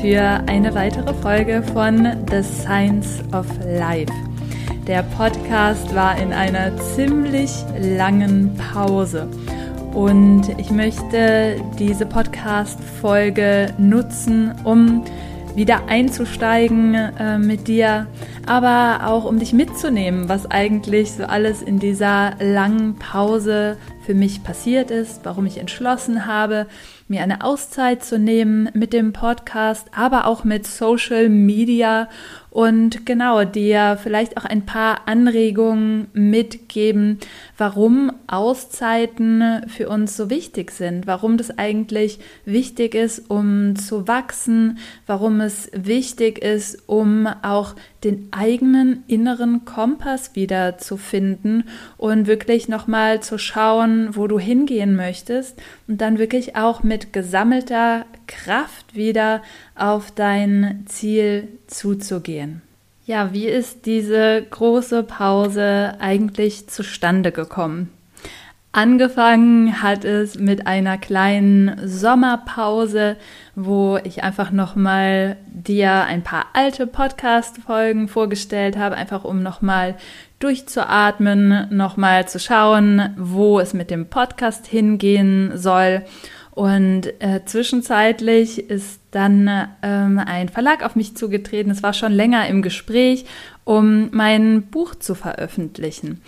für eine weitere Folge von The Science of Life. Der Podcast war in einer ziemlich langen Pause und ich möchte diese Podcast-Folge nutzen, um wieder einzusteigen äh, mit dir, aber auch um dich mitzunehmen, was eigentlich so alles in dieser langen Pause für mich passiert ist, warum ich entschlossen habe, mir eine Auszeit zu nehmen mit dem Podcast, aber auch mit Social Media und genau dir vielleicht auch ein paar Anregungen mitgeben, warum Auszeiten für uns so wichtig sind, warum das eigentlich wichtig ist, um zu wachsen, warum es wichtig ist, um auch den eigenen inneren Kompass wieder zu finden und wirklich nochmal zu schauen, wo du hingehen möchtest und dann wirklich auch mit gesammelter Kraft wieder auf dein Ziel zuzugehen. Ja, wie ist diese große Pause eigentlich zustande gekommen? Angefangen hat es mit einer kleinen Sommerpause, wo ich einfach nochmal dir ein paar alte Podcast-Folgen vorgestellt habe, einfach um nochmal durchzuatmen, nochmal zu schauen, wo es mit dem Podcast hingehen soll und äh, zwischenzeitlich ist dann ähm, ein Verlag auf mich zugetreten. Es war schon länger im Gespräch, um mein Buch zu veröffentlichen.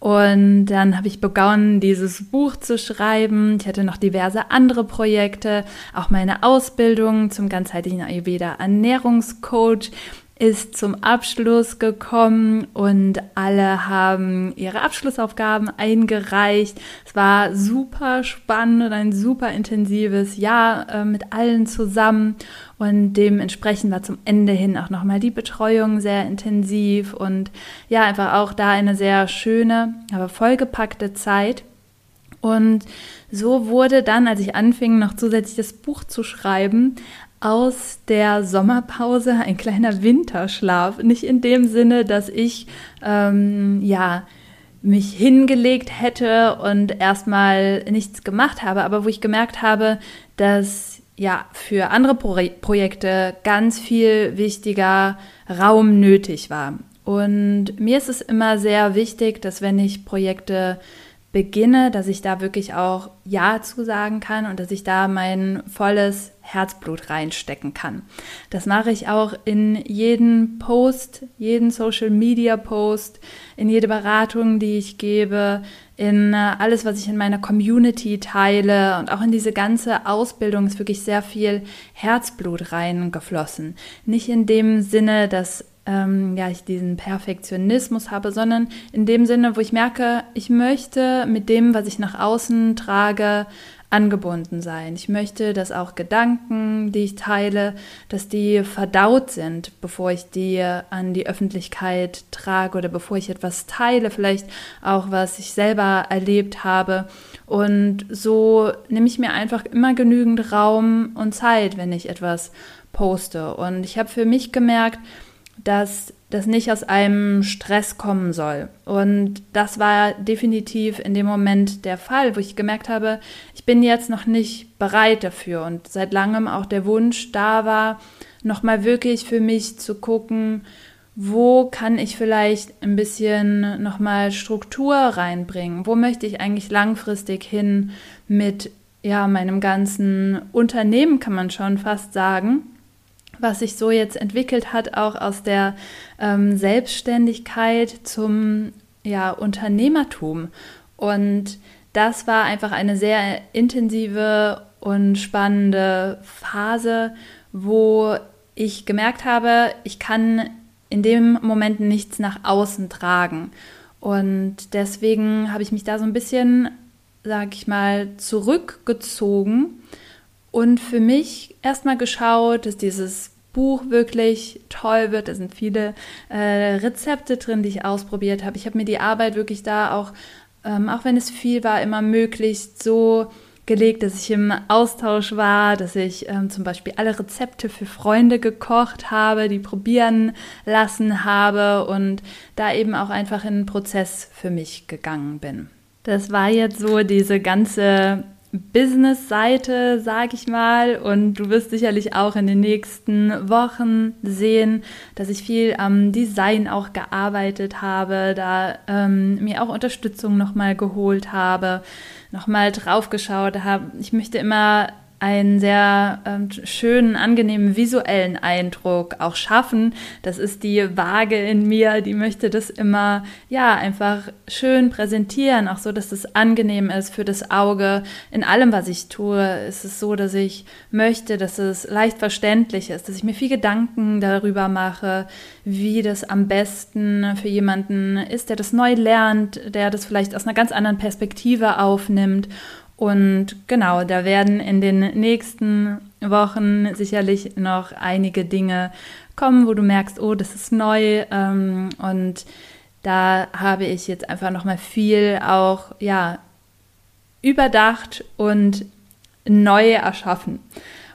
Und dann habe ich begonnen, dieses Buch zu schreiben. Ich hatte noch diverse andere Projekte, auch meine Ausbildung zum ganzheitlichen Ayurveda Ernährungscoach ist zum Abschluss gekommen und alle haben ihre Abschlussaufgaben eingereicht. Es war super spannend und ein super intensives Jahr äh, mit allen zusammen und dementsprechend war zum Ende hin auch nochmal die Betreuung sehr intensiv und ja, einfach auch da eine sehr schöne, aber vollgepackte Zeit. Und so wurde dann, als ich anfing, noch zusätzlich das Buch zu schreiben, aus der Sommerpause ein kleiner Winterschlaf. Nicht in dem Sinne, dass ich ähm, ja mich hingelegt hätte und erstmal nichts gemacht habe, aber wo ich gemerkt habe, dass ja für andere Pro Projekte ganz viel wichtiger Raum nötig war. Und mir ist es immer sehr wichtig, dass wenn ich Projekte beginne, dass ich da wirklich auch Ja zu sagen kann und dass ich da mein volles Herzblut reinstecken kann. Das mache ich auch in jeden Post, jeden Social Media Post, in jede Beratung, die ich gebe, in äh, alles, was ich in meiner Community teile und auch in diese ganze Ausbildung ist wirklich sehr viel Herzblut reingeflossen. Nicht in dem Sinne, dass ähm, ja, ich diesen Perfektionismus habe, sondern in dem Sinne, wo ich merke, ich möchte mit dem, was ich nach außen trage, angebunden sein. Ich möchte, dass auch Gedanken, die ich teile, dass die verdaut sind, bevor ich die an die Öffentlichkeit trage oder bevor ich etwas teile, vielleicht auch was ich selber erlebt habe. Und so nehme ich mir einfach immer genügend Raum und Zeit, wenn ich etwas poste. Und ich habe für mich gemerkt, dass das nicht aus einem Stress kommen soll. Und das war definitiv in dem Moment der Fall, wo ich gemerkt habe, ich bin jetzt noch nicht bereit dafür und seit langem auch der Wunsch da war, nochmal wirklich für mich zu gucken, wo kann ich vielleicht ein bisschen nochmal Struktur reinbringen? Wo möchte ich eigentlich langfristig hin mit ja, meinem ganzen Unternehmen, kann man schon fast sagen was sich so jetzt entwickelt hat, auch aus der ähm, Selbstständigkeit zum ja, Unternehmertum. Und das war einfach eine sehr intensive und spannende Phase, wo ich gemerkt habe, ich kann in dem Moment nichts nach außen tragen. Und deswegen habe ich mich da so ein bisschen, sag ich mal, zurückgezogen und für mich erstmal geschaut, dass dieses Buch wirklich toll wird. Da sind viele äh, Rezepte drin, die ich ausprobiert habe. Ich habe mir die Arbeit wirklich da auch, ähm, auch wenn es viel war, immer möglichst so gelegt, dass ich im Austausch war, dass ich ähm, zum Beispiel alle Rezepte für Freunde gekocht habe, die probieren lassen habe und da eben auch einfach in einen Prozess für mich gegangen bin. Das war jetzt so diese ganze Business-Seite, sag ich mal. Und du wirst sicherlich auch in den nächsten Wochen sehen, dass ich viel am Design auch gearbeitet habe, da ähm, mir auch Unterstützung nochmal geholt habe, nochmal draufgeschaut habe. Ich möchte immer einen sehr ähm, schönen, angenehmen visuellen Eindruck auch schaffen. Das ist die Waage in mir, die möchte das immer, ja, einfach schön präsentieren, auch so, dass es angenehm ist für das Auge. In allem, was ich tue, ist es so, dass ich möchte, dass es leicht verständlich ist, dass ich mir viel Gedanken darüber mache, wie das am besten für jemanden ist, der das neu lernt, der das vielleicht aus einer ganz anderen Perspektive aufnimmt und genau, da werden in den nächsten Wochen sicherlich noch einige Dinge kommen, wo du merkst, oh, das ist neu. Ähm, und da habe ich jetzt einfach noch mal viel auch ja überdacht und neu erschaffen.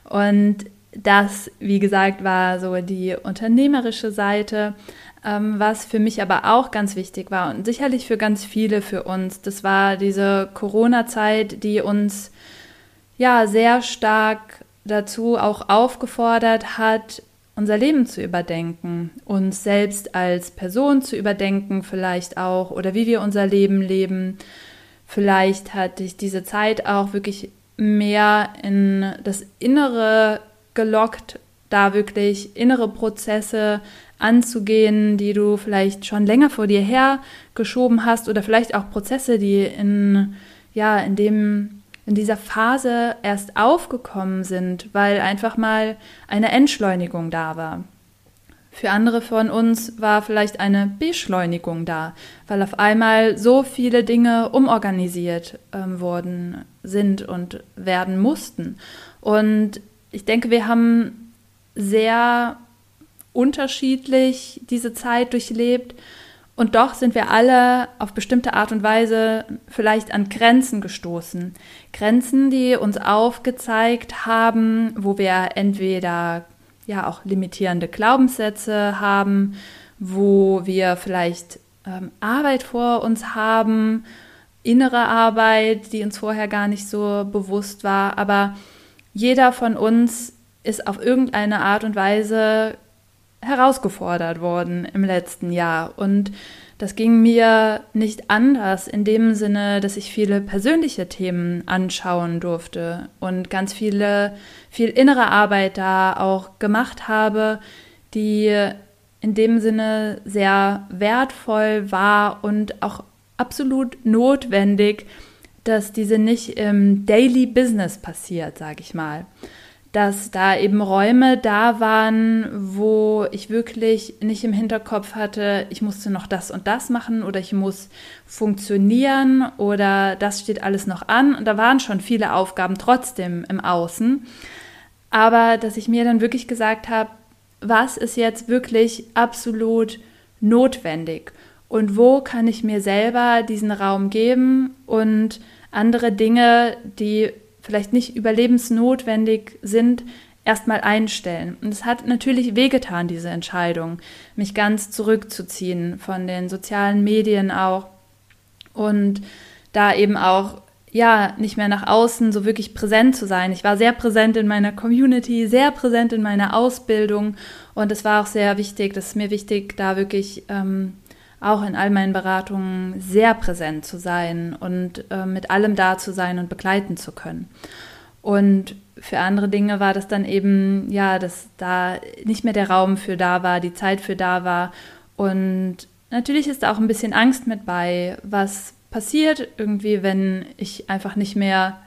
Und das, wie gesagt, war so die unternehmerische Seite. Ähm, was für mich aber auch ganz wichtig war und sicherlich für ganz viele für uns, das war diese Corona-Zeit, die uns ja sehr stark dazu auch aufgefordert hat, unser Leben zu überdenken, uns selbst als Person zu überdenken, vielleicht auch, oder wie wir unser Leben leben. Vielleicht hat dich diese Zeit auch wirklich mehr in das Innere gelockt, da wirklich innere Prozesse anzugehen, die du vielleicht schon länger vor dir her geschoben hast oder vielleicht auch Prozesse, die in ja, in dem in dieser Phase erst aufgekommen sind, weil einfach mal eine Entschleunigung da war. Für andere von uns war vielleicht eine Beschleunigung da, weil auf einmal so viele Dinge umorganisiert ähm, worden sind und werden mussten. Und ich denke, wir haben sehr unterschiedlich diese Zeit durchlebt. Und doch sind wir alle auf bestimmte Art und Weise vielleicht an Grenzen gestoßen. Grenzen, die uns aufgezeigt haben, wo wir entweder ja auch limitierende Glaubenssätze haben, wo wir vielleicht ähm, Arbeit vor uns haben, innere Arbeit, die uns vorher gar nicht so bewusst war. Aber jeder von uns ist auf irgendeine Art und Weise herausgefordert worden im letzten Jahr. Und das ging mir nicht anders in dem Sinne, dass ich viele persönliche Themen anschauen durfte und ganz viele, viel innere Arbeit da auch gemacht habe, die in dem Sinne sehr wertvoll war und auch absolut notwendig, dass diese nicht im Daily Business passiert, sage ich mal dass da eben Räume da waren, wo ich wirklich nicht im Hinterkopf hatte, ich musste noch das und das machen oder ich muss funktionieren oder das steht alles noch an. Und da waren schon viele Aufgaben trotzdem im Außen. Aber dass ich mir dann wirklich gesagt habe, was ist jetzt wirklich absolut notwendig und wo kann ich mir selber diesen Raum geben und andere Dinge, die vielleicht nicht überlebensnotwendig sind, erstmal einstellen. Und es hat natürlich wehgetan, diese Entscheidung, mich ganz zurückzuziehen von den sozialen Medien auch und da eben auch ja, nicht mehr nach außen so wirklich präsent zu sein. Ich war sehr präsent in meiner Community, sehr präsent in meiner Ausbildung und es war auch sehr wichtig, das ist mir wichtig, da wirklich ähm, auch in all meinen Beratungen sehr präsent zu sein und äh, mit allem da zu sein und begleiten zu können. Und für andere Dinge war das dann eben, ja, dass da nicht mehr der Raum für da war, die Zeit für da war. Und natürlich ist da auch ein bisschen Angst mit bei, was passiert irgendwie, wenn ich einfach nicht mehr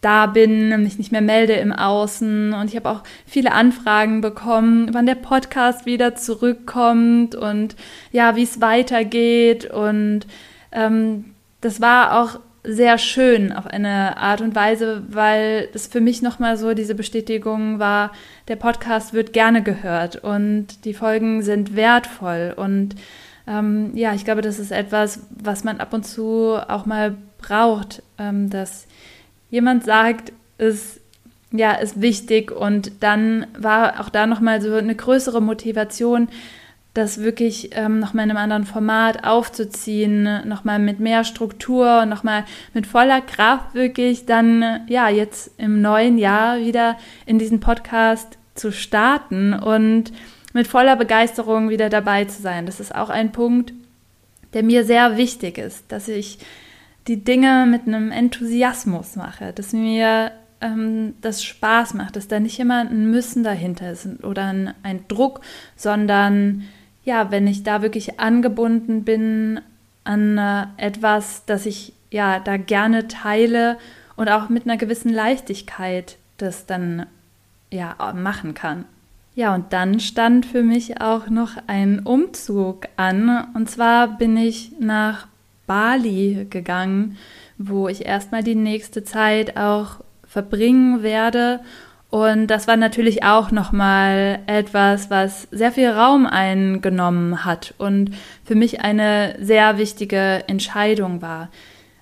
da bin, mich nicht mehr melde im Außen. Und ich habe auch viele Anfragen bekommen, wann der Podcast wieder zurückkommt und ja, wie es weitergeht. Und ähm, das war auch sehr schön auf eine Art und Weise, weil es für mich nochmal so diese Bestätigung war, der Podcast wird gerne gehört und die Folgen sind wertvoll. Und ähm, ja, ich glaube, das ist etwas, was man ab und zu auch mal braucht, ähm, dass jemand sagt, es ja, ist wichtig und dann war auch da nochmal so eine größere Motivation, das wirklich ähm, nochmal in einem anderen Format aufzuziehen, nochmal mit mehr Struktur, nochmal mit voller Kraft wirklich dann, ja, jetzt im neuen Jahr wieder in diesen Podcast zu starten und mit voller Begeisterung wieder dabei zu sein. Das ist auch ein Punkt, der mir sehr wichtig ist, dass ich die Dinge mit einem Enthusiasmus mache, dass mir ähm, das Spaß macht, dass da nicht immer ein Müssen dahinter ist oder ein, ein Druck, sondern ja, wenn ich da wirklich angebunden bin an äh, etwas, das ich ja da gerne teile und auch mit einer gewissen Leichtigkeit das dann ja machen kann. Ja, und dann stand für mich auch noch ein Umzug an. Und zwar bin ich nach Bali gegangen, wo ich erstmal die nächste Zeit auch verbringen werde und das war natürlich auch nochmal etwas, was sehr viel Raum eingenommen hat und für mich eine sehr wichtige Entscheidung war.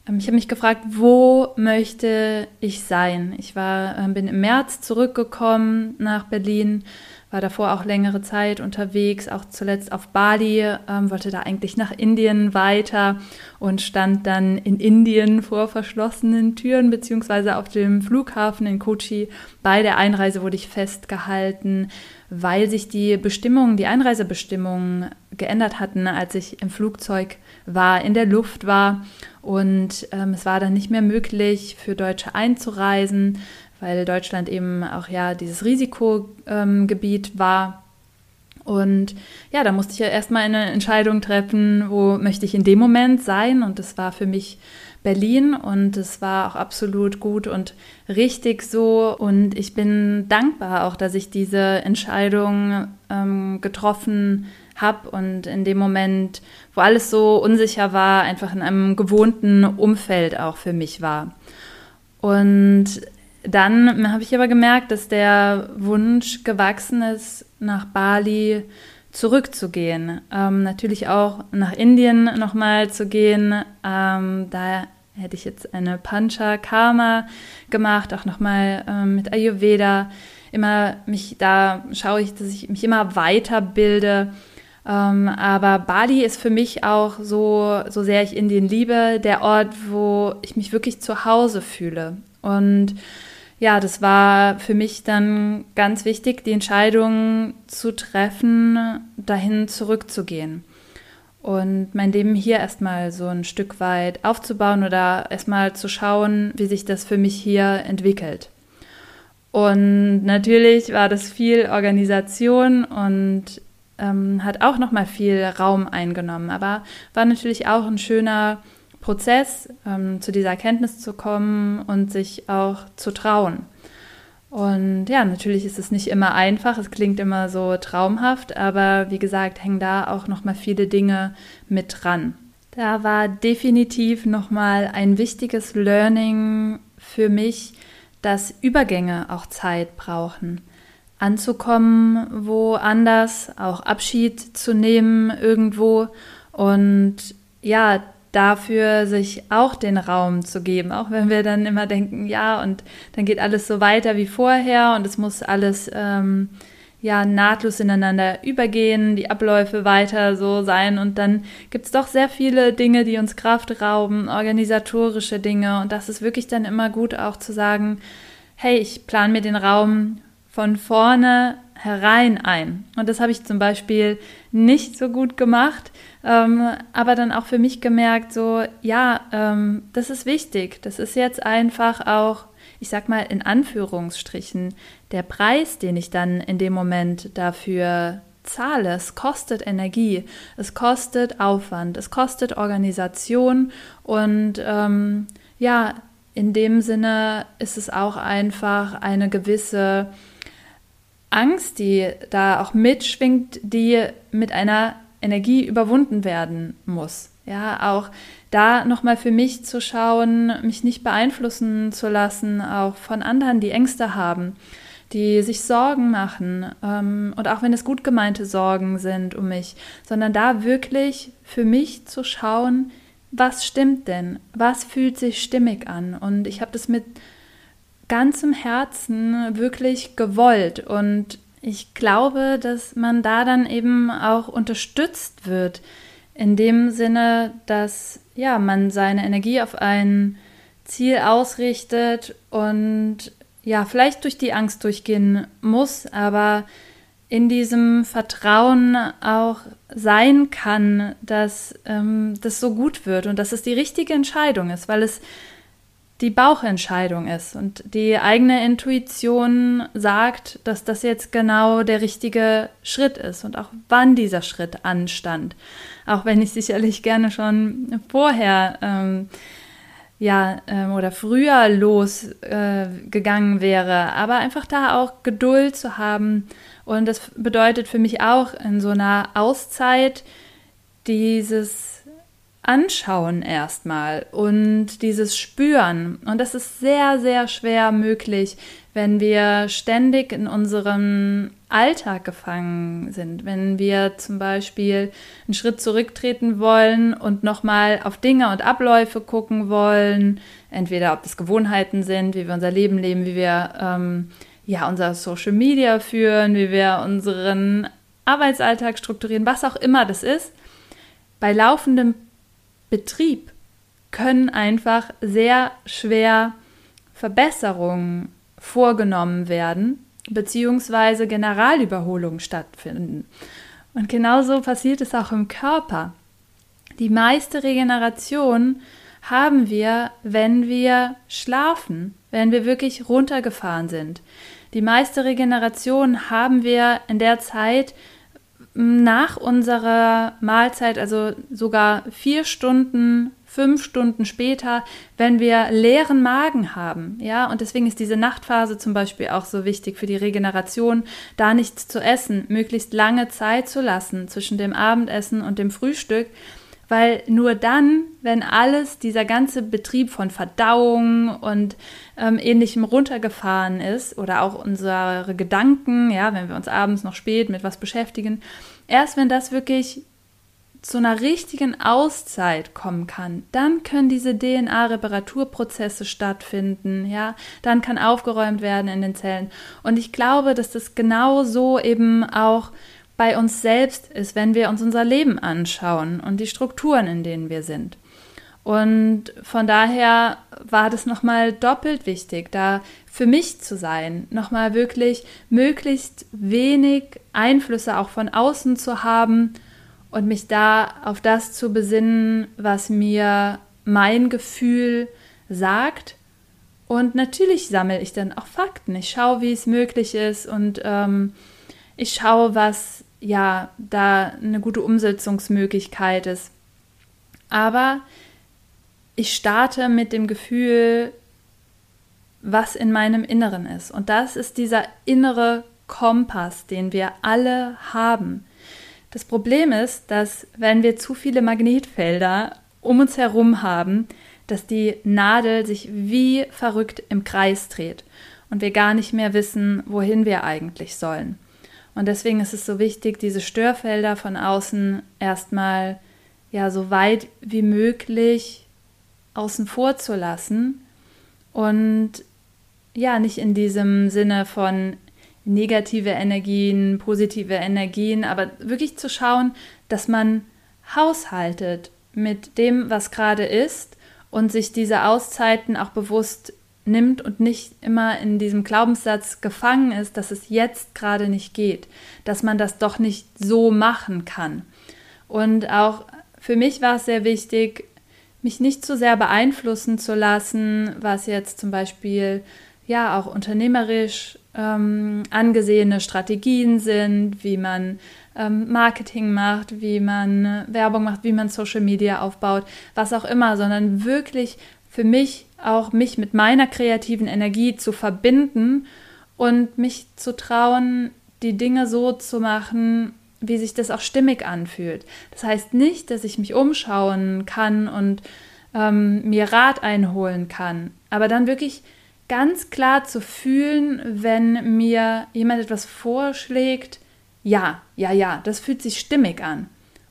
Ähm, ich habe mich gefragt, wo möchte ich sein? Ich war, ähm, bin im März zurückgekommen nach Berlin war davor auch längere Zeit unterwegs, auch zuletzt auf Bali, ähm, wollte da eigentlich nach Indien weiter und stand dann in Indien vor verschlossenen Türen, beziehungsweise auf dem Flughafen in Kochi. Bei der Einreise wurde ich festgehalten, weil sich die Bestimmungen, die Einreisebestimmungen geändert hatten, als ich im Flugzeug war, in der Luft war. Und ähm, es war dann nicht mehr möglich, für Deutsche einzureisen weil Deutschland eben auch ja dieses Risikogebiet ähm, war. Und ja, da musste ich ja erstmal eine Entscheidung treffen, wo möchte ich in dem Moment sein. Und das war für mich Berlin und es war auch absolut gut und richtig so. Und ich bin dankbar auch, dass ich diese Entscheidung ähm, getroffen habe und in dem Moment, wo alles so unsicher war, einfach in einem gewohnten Umfeld auch für mich war. Und dann habe ich aber gemerkt, dass der Wunsch gewachsen ist, nach Bali zurückzugehen. Ähm, natürlich auch nach Indien nochmal zu gehen. Ähm, da hätte ich jetzt eine Pancha Karma gemacht, auch nochmal ähm, mit Ayurveda. Immer mich, da schaue ich, dass ich mich immer weiterbilde. Ähm, aber Bali ist für mich auch so, so sehr ich Indien liebe, der Ort, wo ich mich wirklich zu Hause fühle. Und ja, das war für mich dann ganz wichtig, die Entscheidung zu treffen, dahin zurückzugehen und mein Leben hier erstmal so ein Stück weit aufzubauen oder erstmal zu schauen, wie sich das für mich hier entwickelt. Und natürlich war das viel Organisation und ähm, hat auch nochmal viel Raum eingenommen, aber war natürlich auch ein schöner Prozess, ähm, zu dieser Erkenntnis zu kommen und sich auch zu trauen. Und ja, natürlich ist es nicht immer einfach, es klingt immer so traumhaft, aber wie gesagt, hängen da auch noch mal viele Dinge mit dran. Da war definitiv noch mal ein wichtiges Learning für mich, dass Übergänge auch Zeit brauchen. Anzukommen woanders, auch Abschied zu nehmen irgendwo und ja, dafür, sich auch den Raum zu geben, auch wenn wir dann immer denken, ja, und dann geht alles so weiter wie vorher und es muss alles ähm, ja nahtlos ineinander übergehen, die Abläufe weiter so sein und dann gibt es doch sehr viele Dinge, die uns Kraft rauben, organisatorische Dinge und das ist wirklich dann immer gut auch zu sagen, hey, ich plane mir den Raum von vorne herein ein. Und das habe ich zum Beispiel nicht so gut gemacht, ähm, aber dann auch für mich gemerkt, so, ja, ähm, das ist wichtig. Das ist jetzt einfach auch, ich sag mal in Anführungsstrichen, der Preis, den ich dann in dem Moment dafür zahle. Es kostet Energie, es kostet Aufwand, es kostet Organisation und ähm, ja, in dem Sinne ist es auch einfach eine gewisse Angst, die da auch mitschwingt, die mit einer Energie überwunden werden muss. Ja, auch da nochmal für mich zu schauen, mich nicht beeinflussen zu lassen, auch von anderen, die Ängste haben, die sich Sorgen machen ähm, und auch wenn es gut gemeinte Sorgen sind um mich, sondern da wirklich für mich zu schauen, was stimmt denn, was fühlt sich stimmig an und ich habe das mit ganzem Herzen wirklich gewollt. Und ich glaube, dass man da dann eben auch unterstützt wird, in dem Sinne, dass ja, man seine Energie auf ein Ziel ausrichtet und ja, vielleicht durch die Angst durchgehen muss, aber in diesem Vertrauen auch sein kann, dass ähm, das so gut wird und dass es die richtige Entscheidung ist, weil es die Bauchentscheidung ist und die eigene Intuition sagt, dass das jetzt genau der richtige Schritt ist und auch wann dieser Schritt anstand. Auch wenn ich sicherlich gerne schon vorher ähm, ja ähm, oder früher losgegangen äh, wäre, aber einfach da auch Geduld zu haben und das bedeutet für mich auch in so einer Auszeit dieses Anschauen erstmal und dieses Spüren. Und das ist sehr, sehr schwer möglich, wenn wir ständig in unserem Alltag gefangen sind. Wenn wir zum Beispiel einen Schritt zurücktreten wollen und nochmal auf Dinge und Abläufe gucken wollen, entweder ob das Gewohnheiten sind, wie wir unser Leben leben, wie wir ähm, ja unser Social Media führen, wie wir unseren Arbeitsalltag strukturieren, was auch immer das ist. Bei laufendem Betrieb können einfach sehr schwer Verbesserungen vorgenommen werden, beziehungsweise Generalüberholungen stattfinden. Und genauso passiert es auch im Körper. Die meiste Regeneration haben wir, wenn wir schlafen, wenn wir wirklich runtergefahren sind. Die meiste Regeneration haben wir in der Zeit, nach unserer Mahlzeit, also sogar vier Stunden, fünf Stunden später, wenn wir leeren Magen haben. Ja, und deswegen ist diese Nachtphase zum Beispiel auch so wichtig für die Regeneration, da nichts zu essen, möglichst lange Zeit zu lassen zwischen dem Abendessen und dem Frühstück, weil nur dann, wenn alles, dieser ganze Betrieb von Verdauung und ähm, ähnlichem runtergefahren ist oder auch unsere Gedanken, ja, wenn wir uns abends noch spät mit was beschäftigen, erst wenn das wirklich zu einer richtigen Auszeit kommen kann, dann können diese DNA-Reparaturprozesse stattfinden, ja, dann kann aufgeräumt werden in den Zellen. Und ich glaube, dass das genau so eben auch bei uns selbst ist, wenn wir uns unser Leben anschauen und die Strukturen, in denen wir sind. Und von daher war das nochmal doppelt wichtig, da für mich zu sein, nochmal wirklich möglichst wenig Einflüsse auch von außen zu haben und mich da auf das zu besinnen, was mir mein Gefühl sagt. Und natürlich sammle ich dann auch Fakten. Ich schaue, wie es möglich ist und ähm, ich schaue, was ja da eine gute Umsetzungsmöglichkeit ist. Aber ich starte mit dem Gefühl, was in meinem Inneren ist. Und das ist dieser innere Kompass, den wir alle haben. Das Problem ist, dass wenn wir zu viele Magnetfelder um uns herum haben, dass die Nadel sich wie verrückt im Kreis dreht und wir gar nicht mehr wissen, wohin wir eigentlich sollen. Und deswegen ist es so wichtig, diese Störfelder von außen erstmal ja so weit wie möglich außen vor zu lassen und ja, nicht in diesem Sinne von negative Energien, positive Energien, aber wirklich zu schauen, dass man haushaltet mit dem, was gerade ist und sich diese Auszeiten auch bewusst nimmt und nicht immer in diesem Glaubenssatz gefangen ist, dass es jetzt gerade nicht geht, dass man das doch nicht so machen kann. Und auch für mich war es sehr wichtig, mich nicht zu sehr beeinflussen zu lassen, was jetzt zum Beispiel ja auch unternehmerisch ähm, angesehene Strategien sind, wie man ähm, Marketing macht, wie man äh, Werbung macht, wie man Social Media aufbaut, was auch immer, sondern wirklich für mich auch mich mit meiner kreativen Energie zu verbinden und mich zu trauen, die Dinge so zu machen, wie sich das auch stimmig anfühlt. Das heißt nicht, dass ich mich umschauen kann und ähm, mir Rat einholen kann, aber dann wirklich ganz klar zu fühlen, wenn mir jemand etwas vorschlägt, ja, ja, ja, das fühlt sich stimmig an.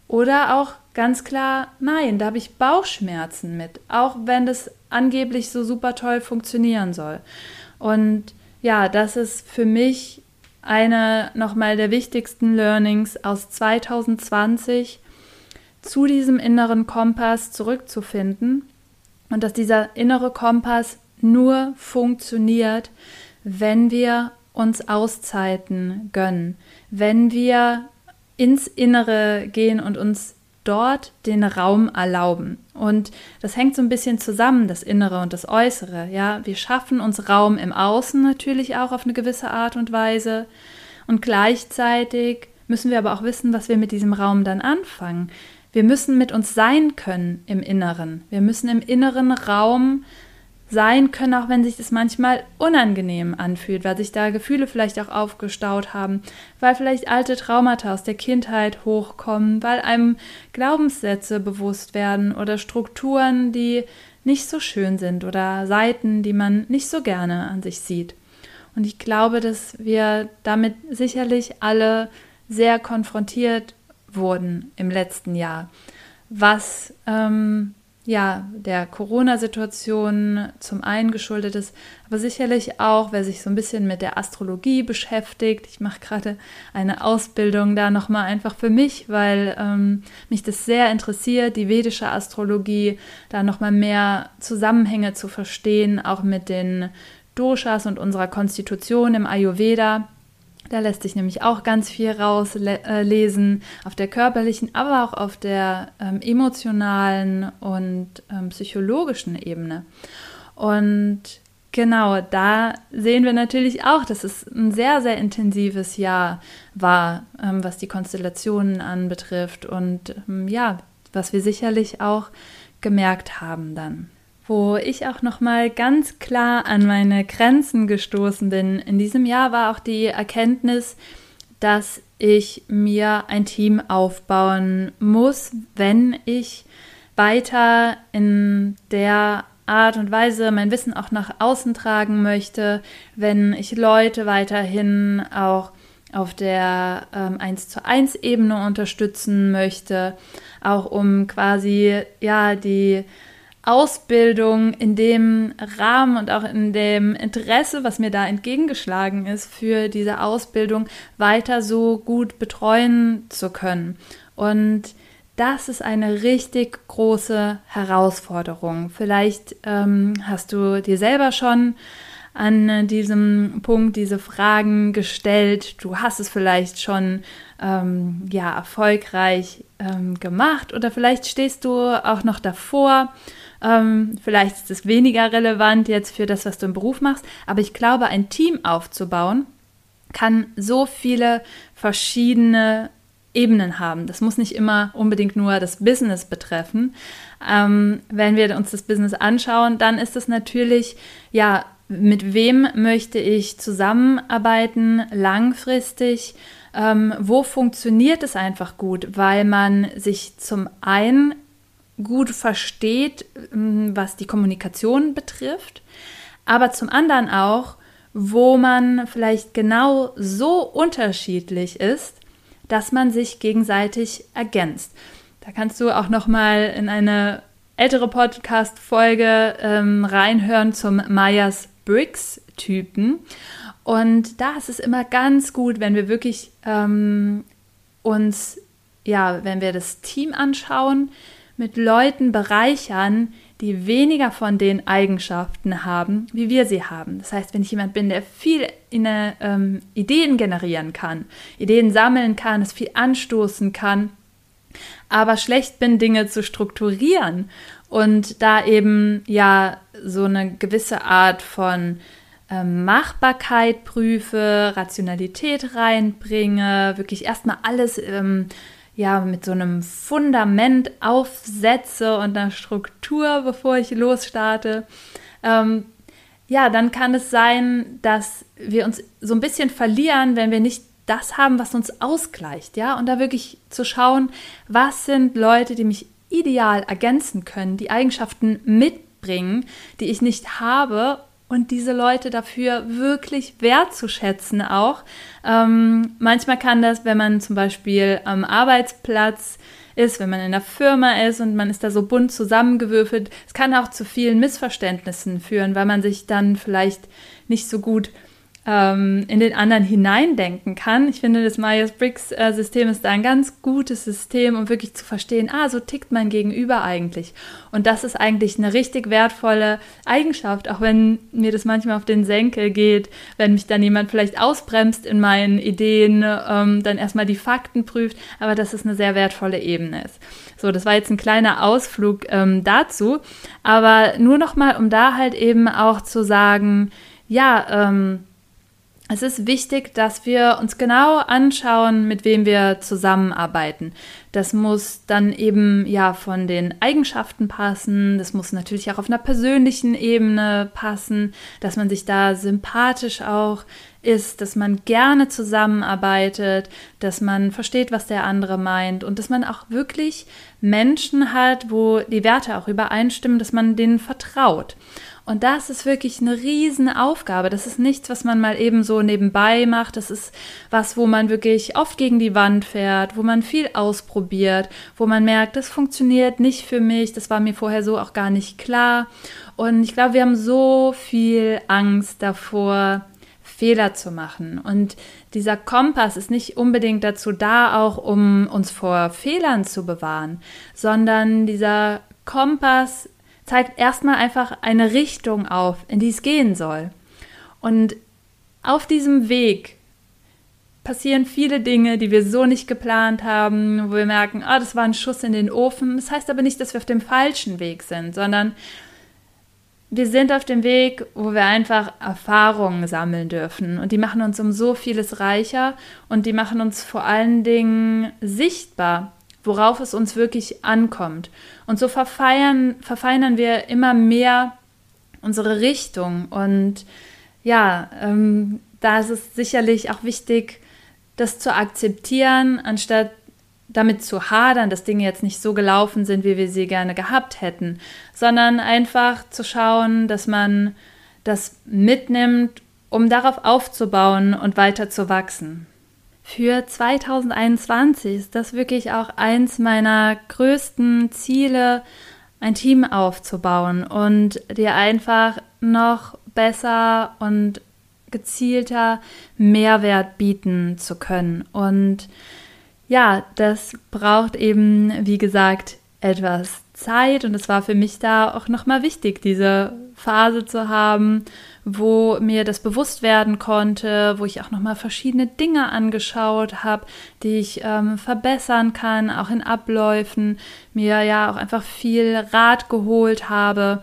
Oder auch ganz klar, nein, da habe ich Bauchschmerzen mit, auch wenn das angeblich so super toll funktionieren soll. Und ja, das ist für mich eine nochmal der wichtigsten Learnings aus 2020, zu diesem inneren Kompass zurückzufinden und dass dieser innere Kompass nur funktioniert, wenn wir uns Auszeiten gönnen, wenn wir ins Innere gehen und uns dort den Raum erlauben. Und das hängt so ein bisschen zusammen, das Innere und das Äußere. Ja, wir schaffen uns Raum im Außen natürlich auch auf eine gewisse Art und Weise. Und gleichzeitig müssen wir aber auch wissen, was wir mit diesem Raum dann anfangen. Wir müssen mit uns sein können im Inneren. Wir müssen im inneren Raum sein können, auch wenn sich das manchmal unangenehm anfühlt, weil sich da Gefühle vielleicht auch aufgestaut haben, weil vielleicht alte Traumata aus der Kindheit hochkommen, weil einem Glaubenssätze bewusst werden oder Strukturen, die nicht so schön sind oder Seiten, die man nicht so gerne an sich sieht. Und ich glaube, dass wir damit sicherlich alle sehr konfrontiert wurden im letzten Jahr, was ähm, ja, der Corona-Situation zum einen geschuldet ist, aber sicherlich auch, wer sich so ein bisschen mit der Astrologie beschäftigt. Ich mache gerade eine Ausbildung da nochmal einfach für mich, weil ähm, mich das sehr interessiert, die vedische Astrologie, da nochmal mehr Zusammenhänge zu verstehen, auch mit den Doshas und unserer Konstitution im Ayurveda. Da lässt sich nämlich auch ganz viel rauslesen, auf der körperlichen, aber auch auf der ähm, emotionalen und ähm, psychologischen Ebene. Und genau, da sehen wir natürlich auch, dass es ein sehr, sehr intensives Jahr war, ähm, was die Konstellationen anbetrifft und ähm, ja, was wir sicherlich auch gemerkt haben dann wo ich auch noch mal ganz klar an meine Grenzen gestoßen bin. In diesem Jahr war auch die Erkenntnis, dass ich mir ein Team aufbauen muss, wenn ich weiter in der Art und Weise mein Wissen auch nach außen tragen möchte, wenn ich Leute weiterhin auch auf der ähm, 1 zu 1 Ebene unterstützen möchte, auch um quasi ja die Ausbildung in dem Rahmen und auch in dem Interesse, was mir da entgegengeschlagen ist, für diese Ausbildung weiter so gut betreuen zu können. Und das ist eine richtig große Herausforderung. Vielleicht ähm, hast du dir selber schon an diesem Punkt diese Fragen gestellt. Du hast es vielleicht schon ähm, ja erfolgreich ähm, gemacht oder vielleicht stehst du auch noch davor ähm, vielleicht ist es weniger relevant jetzt für das, was du im Beruf machst, aber ich glaube, ein Team aufzubauen kann so viele verschiedene Ebenen haben. Das muss nicht immer unbedingt nur das Business betreffen. Ähm, wenn wir uns das Business anschauen, dann ist es natürlich, ja, mit wem möchte ich zusammenarbeiten langfristig? Ähm, wo funktioniert es einfach gut? Weil man sich zum einen gut versteht, ähm, was die Kommunikation betrifft, aber zum anderen auch, wo man vielleicht genau so unterschiedlich ist, dass man sich gegenseitig ergänzt. Da kannst du auch noch mal in eine ältere Podcast-Folge ähm, reinhören zum Myers Briggs Typen. Und da ist es immer ganz gut, wenn wir wirklich ähm, uns, ja, wenn wir das Team anschauen, mit Leuten bereichern, die weniger von den Eigenschaften haben, wie wir sie haben. Das heißt, wenn ich jemand bin, der viel in, ähm, Ideen generieren kann, Ideen sammeln kann, es viel anstoßen kann, aber schlecht bin, Dinge zu strukturieren und da eben ja so eine gewisse Art von ähm, Machbarkeit prüfe, Rationalität reinbringe, wirklich erstmal alles ähm, ja mit so einem Fundament aufsetze und einer Struktur, bevor ich losstarte, ähm, ja, dann kann es sein, dass wir uns so ein bisschen verlieren, wenn wir nicht das haben, was uns ausgleicht, ja, und da wirklich zu schauen, was sind Leute, die mich ideal ergänzen können, die Eigenschaften mitbringen, die ich nicht habe und diese Leute dafür wirklich wertzuschätzen auch. Ähm, manchmal kann das, wenn man zum Beispiel am Arbeitsplatz ist, wenn man in der Firma ist und man ist da so bunt zusammengewürfelt, es kann auch zu vielen Missverständnissen führen, weil man sich dann vielleicht nicht so gut ähm, in den anderen hineindenken kann. Ich finde, das Myers-Briggs-System ist da ein ganz gutes System, um wirklich zu verstehen, ah, so tickt mein Gegenüber eigentlich. Und das ist eigentlich eine richtig wertvolle Eigenschaft, auch wenn mir das manchmal auf den Senkel geht, wenn mich dann jemand vielleicht ausbremst in meinen Ideen, ähm, dann erstmal die Fakten prüft, aber dass es eine sehr wertvolle Ebene ist. So, das war jetzt ein kleiner Ausflug ähm, dazu, aber nur nochmal, um da halt eben auch zu sagen, ja, ähm, es ist wichtig, dass wir uns genau anschauen, mit wem wir zusammenarbeiten. Das muss dann eben ja von den Eigenschaften passen. Das muss natürlich auch auf einer persönlichen Ebene passen, dass man sich da sympathisch auch ist, dass man gerne zusammenarbeitet, dass man versteht, was der andere meint und dass man auch wirklich Menschen hat, wo die Werte auch übereinstimmen, dass man denen vertraut. Und das ist wirklich eine riesen Aufgabe. Das ist nichts, was man mal eben so nebenbei macht. Das ist was, wo man wirklich oft gegen die Wand fährt, wo man viel ausprobiert, wo man merkt, das funktioniert nicht für mich. Das war mir vorher so auch gar nicht klar. Und ich glaube, wir haben so viel Angst davor, Fehler zu machen. Und dieser Kompass ist nicht unbedingt dazu da, auch um uns vor Fehlern zu bewahren, sondern dieser Kompass zeigt erstmal einfach eine Richtung auf, in die es gehen soll. Und auf diesem Weg passieren viele Dinge, die wir so nicht geplant haben, wo wir merken, ah, das war ein Schuss in den Ofen. Das heißt aber nicht, dass wir auf dem falschen Weg sind, sondern wir sind auf dem Weg, wo wir einfach Erfahrungen sammeln dürfen. Und die machen uns um so vieles reicher und die machen uns vor allen Dingen sichtbar worauf es uns wirklich ankommt. Und so verfeiern, verfeinern wir immer mehr unsere Richtung. Und ja, ähm, da ist es sicherlich auch wichtig, das zu akzeptieren, anstatt damit zu hadern, dass Dinge jetzt nicht so gelaufen sind, wie wir sie gerne gehabt hätten, sondern einfach zu schauen, dass man das mitnimmt, um darauf aufzubauen und weiter zu wachsen. Für 2021 ist das wirklich auch eins meiner größten Ziele, ein Team aufzubauen und dir einfach noch besser und gezielter Mehrwert bieten zu können. Und ja, das braucht eben, wie gesagt, etwas Zeit und es war für mich da auch nochmal wichtig, diese Phase zu haben, wo mir das bewusst werden konnte, wo ich auch nochmal verschiedene Dinge angeschaut habe, die ich ähm, verbessern kann, auch in Abläufen, mir ja auch einfach viel Rat geholt habe.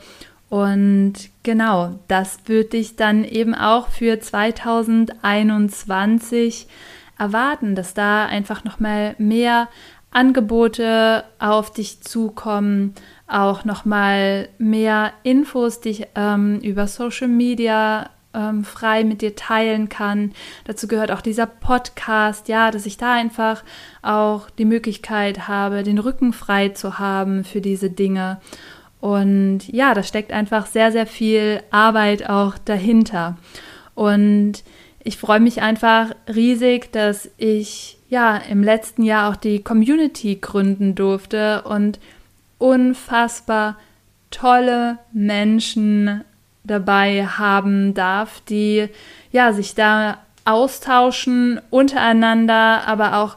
Und genau, das würde ich dann eben auch für 2021 erwarten, dass da einfach nochmal mehr Angebote auf dich zukommen, auch nochmal mehr Infos, die ich ähm, über Social Media ähm, frei mit dir teilen kann. Dazu gehört auch dieser Podcast, ja, dass ich da einfach auch die Möglichkeit habe, den Rücken frei zu haben für diese Dinge. Und ja, da steckt einfach sehr, sehr viel Arbeit auch dahinter. Und ich freue mich einfach riesig, dass ich ja im letzten Jahr auch die Community gründen durfte und unfassbar tolle Menschen dabei haben darf, die ja sich da austauschen untereinander, aber auch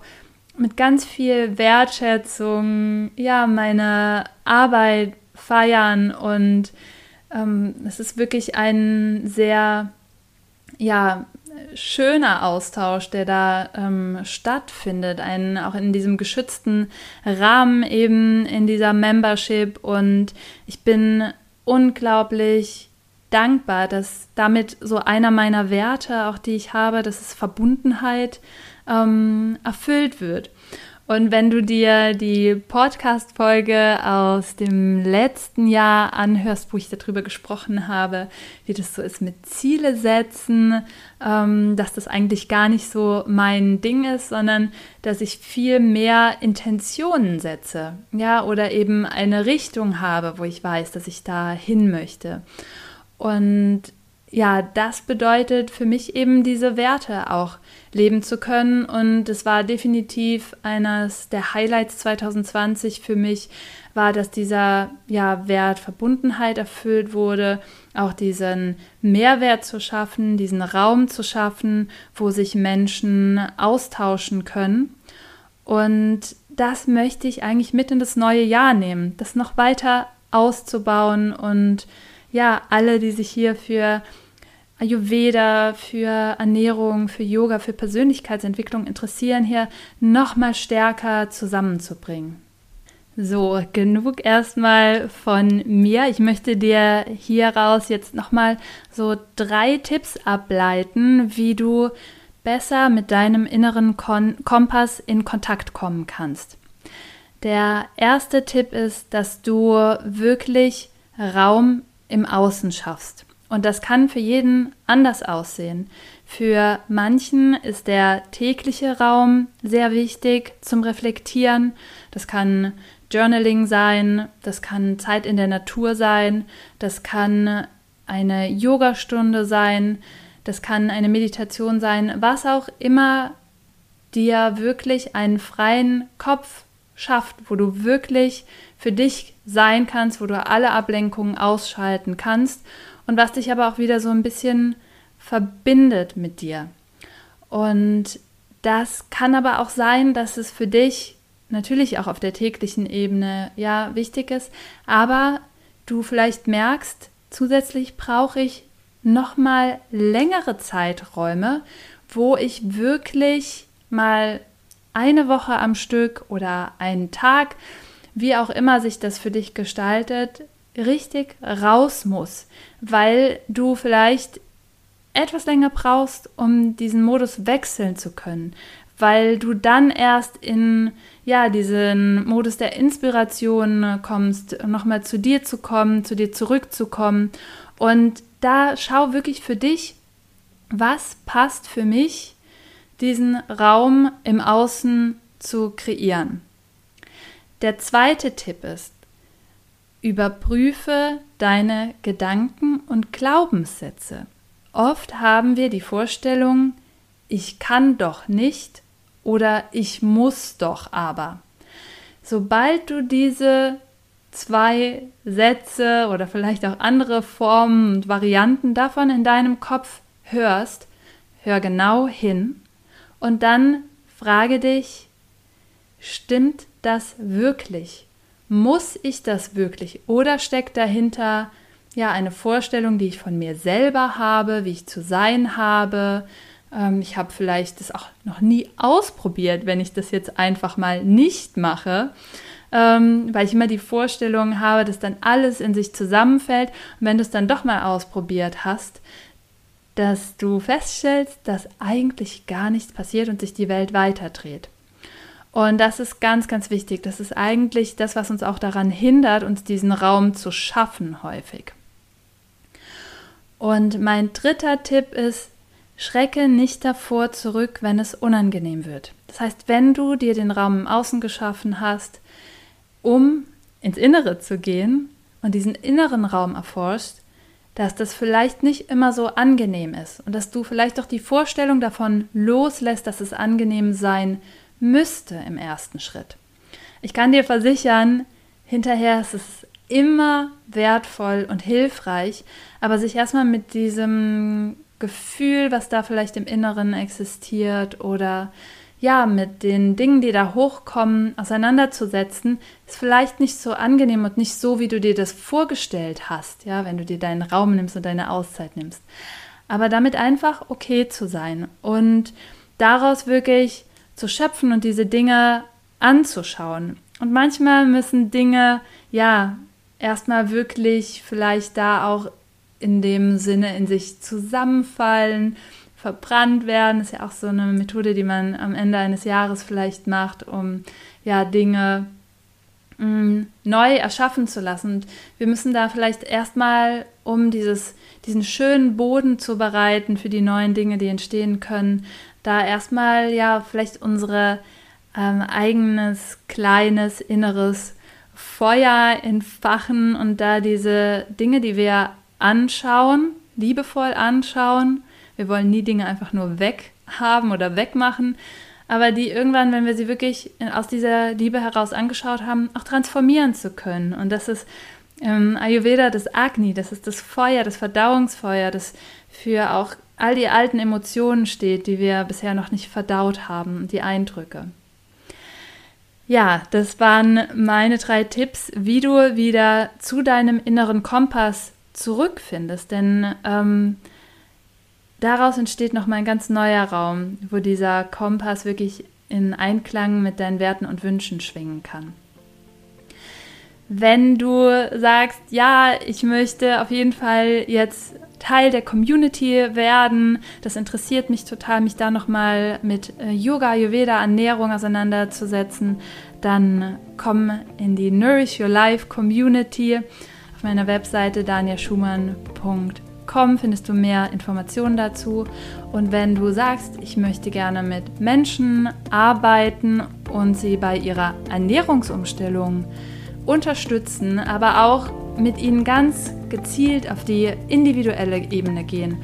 mit ganz viel Wertschätzung ja meine Arbeit feiern. Und ähm, es ist wirklich ein sehr ja schöner Austausch, der da ähm, stattfindet, ein, auch in diesem geschützten Rahmen eben in dieser Membership. Und ich bin unglaublich dankbar, dass damit so einer meiner Werte, auch die ich habe, dass es Verbundenheit ähm, erfüllt wird. Und wenn du dir die Podcast-Folge aus dem letzten Jahr anhörst, wo ich darüber gesprochen habe, wie das so ist mit Ziele setzen, ähm, dass das eigentlich gar nicht so mein Ding ist, sondern dass ich viel mehr Intentionen setze, ja, oder eben eine Richtung habe, wo ich weiß, dass ich da hin möchte. Und ja, das bedeutet für mich eben diese Werte auch leben zu können. Und es war definitiv eines der Highlights 2020 für mich, war, dass dieser ja, Wert Verbundenheit erfüllt wurde, auch diesen Mehrwert zu schaffen, diesen Raum zu schaffen, wo sich Menschen austauschen können. Und das möchte ich eigentlich mit in das neue Jahr nehmen, das noch weiter auszubauen und ja, alle, die sich hier für Ayurveda, für Ernährung, für Yoga, für Persönlichkeitsentwicklung interessieren, hier nochmal stärker zusammenzubringen. So, genug erstmal von mir. Ich möchte dir hieraus jetzt nochmal so drei Tipps ableiten, wie du besser mit deinem inneren Kon Kompass in Kontakt kommen kannst. Der erste Tipp ist, dass du wirklich Raum im Außen schaffst. Und das kann für jeden anders aussehen. Für manchen ist der tägliche Raum sehr wichtig zum Reflektieren. Das kann Journaling sein, das kann Zeit in der Natur sein, das kann eine Yogastunde sein, das kann eine Meditation sein, was auch immer dir wirklich einen freien Kopf schafft, wo du wirklich für dich sein kannst, wo du alle Ablenkungen ausschalten kannst und was dich aber auch wieder so ein bisschen verbindet mit dir. Und das kann aber auch sein, dass es für dich natürlich auch auf der täglichen Ebene ja wichtig ist, aber du vielleicht merkst, zusätzlich brauche ich noch mal längere Zeiträume, wo ich wirklich mal eine Woche am Stück oder einen Tag, wie auch immer sich das für dich gestaltet, richtig raus muss, weil du vielleicht etwas länger brauchst, um diesen Modus wechseln zu können, weil du dann erst in ja diesen Modus der Inspiration kommst, nochmal zu dir zu kommen, zu dir zurückzukommen und da schau wirklich für dich, was passt für mich, diesen Raum im Außen zu kreieren. Der zweite Tipp ist, Überprüfe deine Gedanken und Glaubenssätze. Oft haben wir die Vorstellung, ich kann doch nicht oder ich muss doch aber. Sobald du diese zwei Sätze oder vielleicht auch andere Formen und Varianten davon in deinem Kopf hörst, hör genau hin und dann frage dich, stimmt das wirklich? Muss ich das wirklich? Oder steckt dahinter ja eine Vorstellung, die ich von mir selber habe, wie ich zu sein habe? Ähm, ich habe vielleicht das auch noch nie ausprobiert, wenn ich das jetzt einfach mal nicht mache. Ähm, weil ich immer die Vorstellung habe, dass dann alles in sich zusammenfällt. Und wenn du es dann doch mal ausprobiert hast, dass du feststellst, dass eigentlich gar nichts passiert und sich die Welt weiterdreht. Und das ist ganz, ganz wichtig. Das ist eigentlich das, was uns auch daran hindert, uns diesen Raum zu schaffen häufig. Und mein dritter Tipp ist, schrecke nicht davor zurück, wenn es unangenehm wird. Das heißt, wenn du dir den Raum im Außen geschaffen hast, um ins Innere zu gehen und diesen inneren Raum erforscht, dass das vielleicht nicht immer so angenehm ist und dass du vielleicht auch die Vorstellung davon loslässt, dass es angenehm sein müsste im ersten Schritt. Ich kann dir versichern, hinterher ist es immer wertvoll und hilfreich, aber sich erstmal mit diesem Gefühl, was da vielleicht im Inneren existiert oder ja, mit den Dingen, die da hochkommen, auseinanderzusetzen, ist vielleicht nicht so angenehm und nicht so, wie du dir das vorgestellt hast, ja, wenn du dir deinen Raum nimmst und deine Auszeit nimmst. Aber damit einfach okay zu sein und daraus wirklich zu schöpfen und diese Dinge anzuschauen. Und manchmal müssen Dinge, ja, erstmal wirklich vielleicht da auch in dem Sinne in sich zusammenfallen, verbrannt werden. Ist ja auch so eine Methode, die man am Ende eines Jahres vielleicht macht, um ja Dinge mm, neu erschaffen zu lassen. Und wir müssen da vielleicht erstmal, um dieses, diesen schönen Boden zu bereiten für die neuen Dinge, die entstehen können, da erstmal ja vielleicht unsere ähm, eigenes kleines inneres Feuer entfachen und da diese Dinge, die wir anschauen, liebevoll anschauen. Wir wollen nie Dinge einfach nur weghaben oder wegmachen, aber die irgendwann, wenn wir sie wirklich aus dieser Liebe heraus angeschaut haben, auch transformieren zu können. Und das ist ähm, Ayurveda das Agni, das ist das Feuer, das Verdauungsfeuer, das für auch all die alten Emotionen steht, die wir bisher noch nicht verdaut haben, die Eindrücke. Ja, das waren meine drei Tipps, wie du wieder zu deinem inneren Kompass zurückfindest. Denn ähm, daraus entsteht nochmal ein ganz neuer Raum, wo dieser Kompass wirklich in Einklang mit deinen Werten und Wünschen schwingen kann. Wenn du sagst, ja, ich möchte auf jeden Fall jetzt Teil der Community werden. Das interessiert mich total, mich da nochmal mit äh, Yoga, Ayurveda, Ernährung auseinanderzusetzen. Dann komm in die Nourish Your Life Community. Auf meiner Webseite danielschumann.com findest du mehr Informationen dazu. Und wenn du sagst, ich möchte gerne mit Menschen arbeiten und sie bei ihrer Ernährungsumstellung unterstützen, aber auch mit ihnen ganz gezielt auf die individuelle Ebene gehen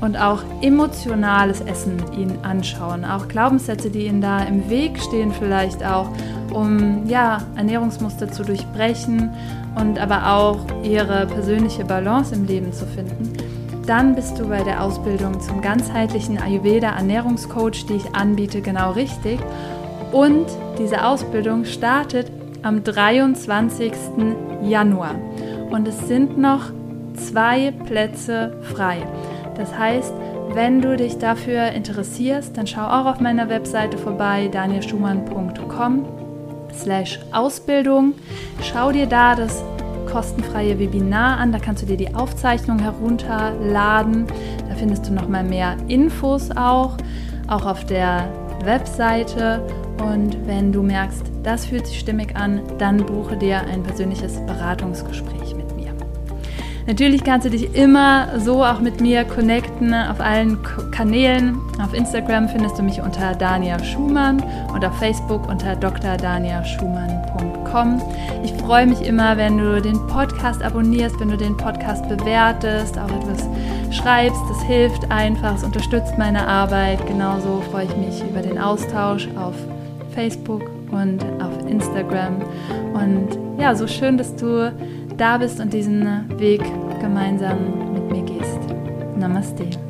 und auch emotionales Essen mit ihnen anschauen. Auch Glaubenssätze, die ihnen da im Weg stehen, vielleicht auch, um ja, Ernährungsmuster zu durchbrechen und aber auch ihre persönliche Balance im Leben zu finden. Dann bist du bei der Ausbildung zum ganzheitlichen Ayurveda Ernährungscoach, die ich anbiete, genau richtig. Und diese Ausbildung startet am 23. Januar und es sind noch zwei Plätze frei. Das heißt, wenn du dich dafür interessierst, dann schau auch auf meiner Webseite vorbei, danielschumann.com slash Ausbildung. Schau dir da das kostenfreie Webinar an, da kannst du dir die Aufzeichnung herunterladen. Da findest du noch mal mehr Infos auch, auch auf der Webseite. Und wenn du merkst, das fühlt sich stimmig an, dann buche dir ein persönliches Beratungsgespräch mit. Natürlich kannst du dich immer so auch mit mir connecten auf allen Kanälen. Auf Instagram findest du mich unter Dania Schumann und auf Facebook unter drdaniaschumann.com. Ich freue mich immer, wenn du den Podcast abonnierst, wenn du den Podcast bewertest, auch etwas schreibst. Das hilft einfach, es unterstützt meine Arbeit. Genauso freue ich mich über den Austausch auf Facebook und auf Instagram. Und ja, so schön, dass du da bist und diesen Weg gemeinsam mit mir gehst. Namaste.